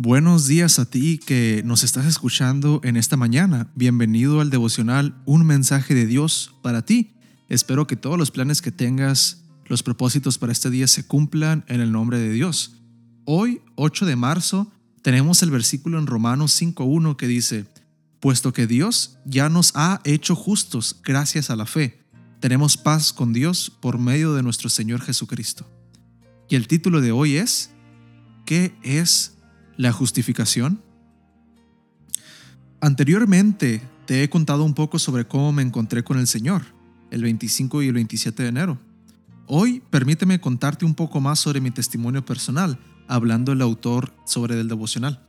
Buenos días a ti que nos estás escuchando en esta mañana. Bienvenido al devocional Un mensaje de Dios para ti. Espero que todos los planes que tengas, los propósitos para este día se cumplan en el nombre de Dios. Hoy, 8 de marzo, tenemos el versículo en Romanos 5.1 que dice, Puesto que Dios ya nos ha hecho justos gracias a la fe, tenemos paz con Dios por medio de nuestro Señor Jesucristo. Y el título de hoy es, ¿qué es la justificación? Anteriormente te he contado un poco sobre cómo me encontré con el Señor, el 25 y el 27 de enero. Hoy permíteme contarte un poco más sobre mi testimonio personal, hablando el autor sobre el devocional.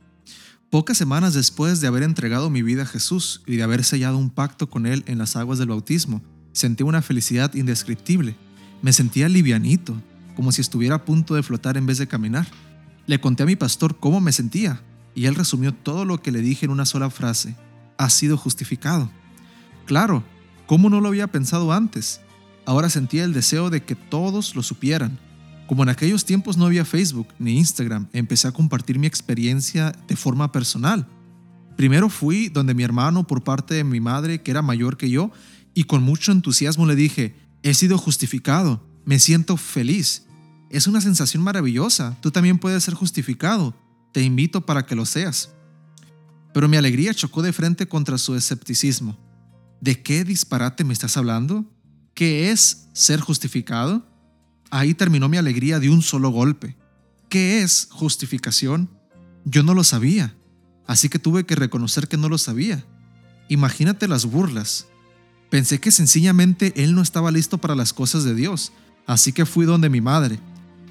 Pocas semanas después de haber entregado mi vida a Jesús y de haber sellado un pacto con Él en las aguas del bautismo, sentí una felicidad indescriptible. Me sentía livianito, como si estuviera a punto de flotar en vez de caminar. Le conté a mi pastor cómo me sentía, y él resumió todo lo que le dije en una sola frase. Has sido justificado. Claro, ¿cómo no lo había pensado antes? Ahora sentía el deseo de que todos lo supieran. Como en aquellos tiempos no había Facebook ni Instagram, empecé a compartir mi experiencia de forma personal. Primero fui donde mi hermano por parte de mi madre, que era mayor que yo, y con mucho entusiasmo le dije, he sido justificado, me siento feliz. Es una sensación maravillosa. Tú también puedes ser justificado. Te invito para que lo seas. Pero mi alegría chocó de frente contra su escepticismo. ¿De qué disparate me estás hablando? ¿Qué es ser justificado? Ahí terminó mi alegría de un solo golpe. ¿Qué es justificación? Yo no lo sabía, así que tuve que reconocer que no lo sabía. Imagínate las burlas. Pensé que sencillamente él no estaba listo para las cosas de Dios, así que fui donde mi madre.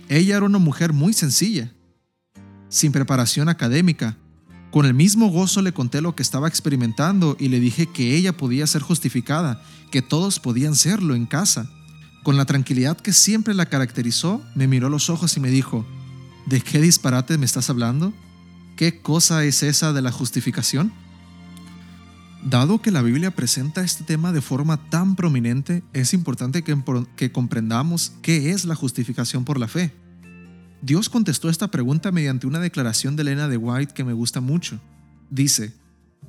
Ella era una mujer muy sencilla, sin preparación académica. Con el mismo gozo le conté lo que estaba experimentando y le dije que ella podía ser justificada, que todos podían serlo en casa. Con la tranquilidad que siempre la caracterizó, me miró los ojos y me dijo, ¿de qué disparate me estás hablando? ¿Qué cosa es esa de la justificación? Dado que la Biblia presenta este tema de forma tan prominente, es importante que, comprendamos qué es la justificación por la fe. Dios contestó esta pregunta mediante una declaración de Elena de White que me gusta mucho. Dice,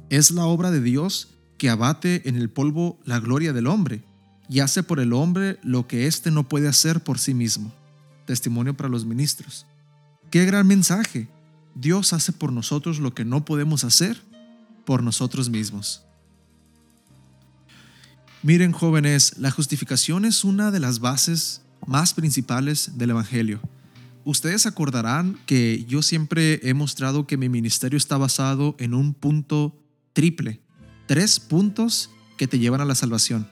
es la obra de Dios que abate en el polvo la gloria del hombre y hace por el hombre lo que éste no puede hacer por sí mismo. Testimonio para los ministros. ¡Qué gran mensaje! Dios hace por nosotros lo que no podemos hacer por nosotros mismos. Miren jóvenes, la justificación es una de las bases más principales del Evangelio. Ustedes acordarán que yo siempre he mostrado que mi ministerio está basado en un punto triple, tres puntos que te llevan a la salvación.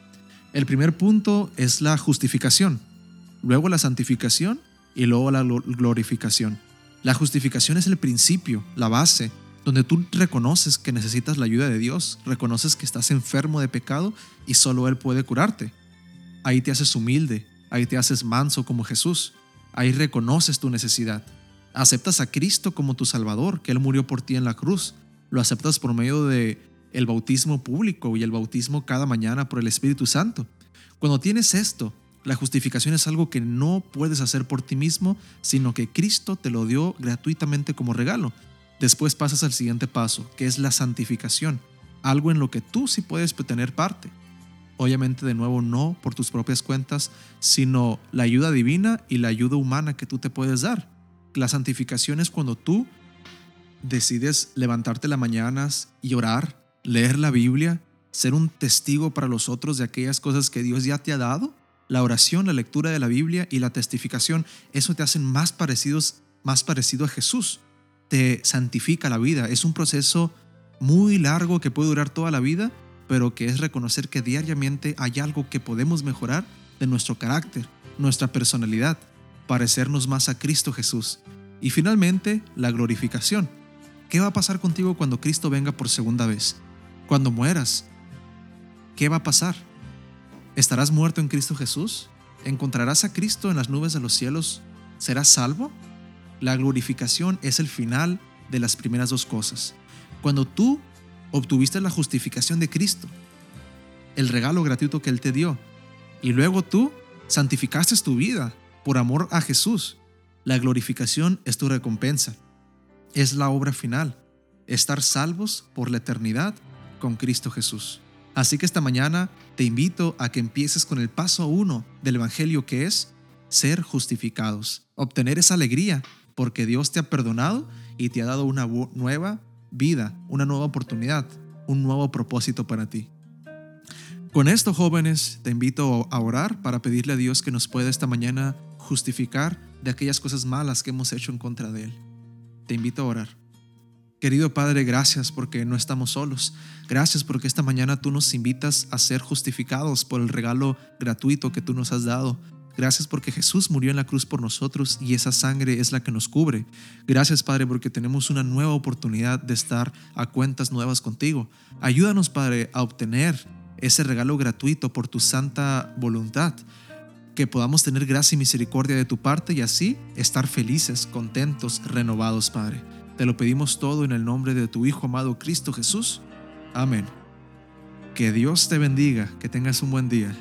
El primer punto es la justificación, luego la santificación y luego la glorificación. La justificación es el principio, la base, donde tú reconoces que necesitas la ayuda de Dios, reconoces que estás enfermo de pecado y solo Él puede curarte. Ahí te haces humilde, ahí te haces manso como Jesús, ahí reconoces tu necesidad. Aceptas a Cristo como tu Salvador, que Él murió por ti en la cruz. Lo aceptas por medio de el bautismo público y el bautismo cada mañana por el Espíritu Santo. Cuando tienes esto, la justificación es algo que no puedes hacer por ti mismo, sino que Cristo te lo dio gratuitamente como regalo. Después pasas al siguiente paso, que es la santificación, algo en lo que tú sí puedes tener parte. Obviamente de nuevo no por tus propias cuentas, sino la ayuda divina y la ayuda humana que tú te puedes dar. La santificación es cuando tú decides levantarte las mañanas y orar, leer la Biblia, ser un testigo para los otros de aquellas cosas que Dios ya te ha dado. La oración, la lectura de la Biblia y la testificación, eso te hacen más parecidos, más parecido a Jesús te santifica la vida. Es un proceso muy largo que puede durar toda la vida, pero que es reconocer que diariamente hay algo que podemos mejorar de nuestro carácter, nuestra personalidad, parecernos más a Cristo Jesús. Y finalmente, la glorificación. ¿Qué va a pasar contigo cuando Cristo venga por segunda vez? Cuando mueras, ¿qué va a pasar? ¿Estarás muerto en Cristo Jesús? ¿Encontrarás a Cristo en las nubes de los cielos? ¿Serás salvo? La glorificación es el final de las primeras dos cosas. Cuando tú obtuviste la justificación de Cristo, el regalo gratuito que Él te dio, y luego tú santificaste tu vida por amor a Jesús, la glorificación es tu recompensa. es la obra final, estar salvos por la eternidad con Cristo Jesús. Así que esta mañana te invito a que empieces con el paso uno del Evangelio que es ser justificados, obtener esa alegría porque Dios te ha perdonado y te ha dado una nueva vida, una nueva oportunidad, un nuevo propósito para ti. Con esto, jóvenes, te invito a orar para pedirle a Dios que nos pueda esta mañana justificar de aquellas cosas malas que hemos hecho en contra de Él. Te invito a orar. Querido Padre, gracias porque no estamos solos. Gracias porque esta mañana tú nos invitas a ser justificados por el regalo gratuito que tú nos has dado. Gracias porque Jesús murió en la cruz por nosotros y esa sangre es la que nos cubre. Gracias Padre porque tenemos una nueva oportunidad de estar a cuentas nuevas contigo. Ayúdanos Padre a obtener ese regalo gratuito por tu santa voluntad. Que podamos tener gracia y misericordia de tu parte y así estar felices, contentos, renovados Padre. Te lo pedimos todo en el nombre de tu Hijo amado Cristo Jesús. Amén. Que Dios te bendiga, que tengas un buen día.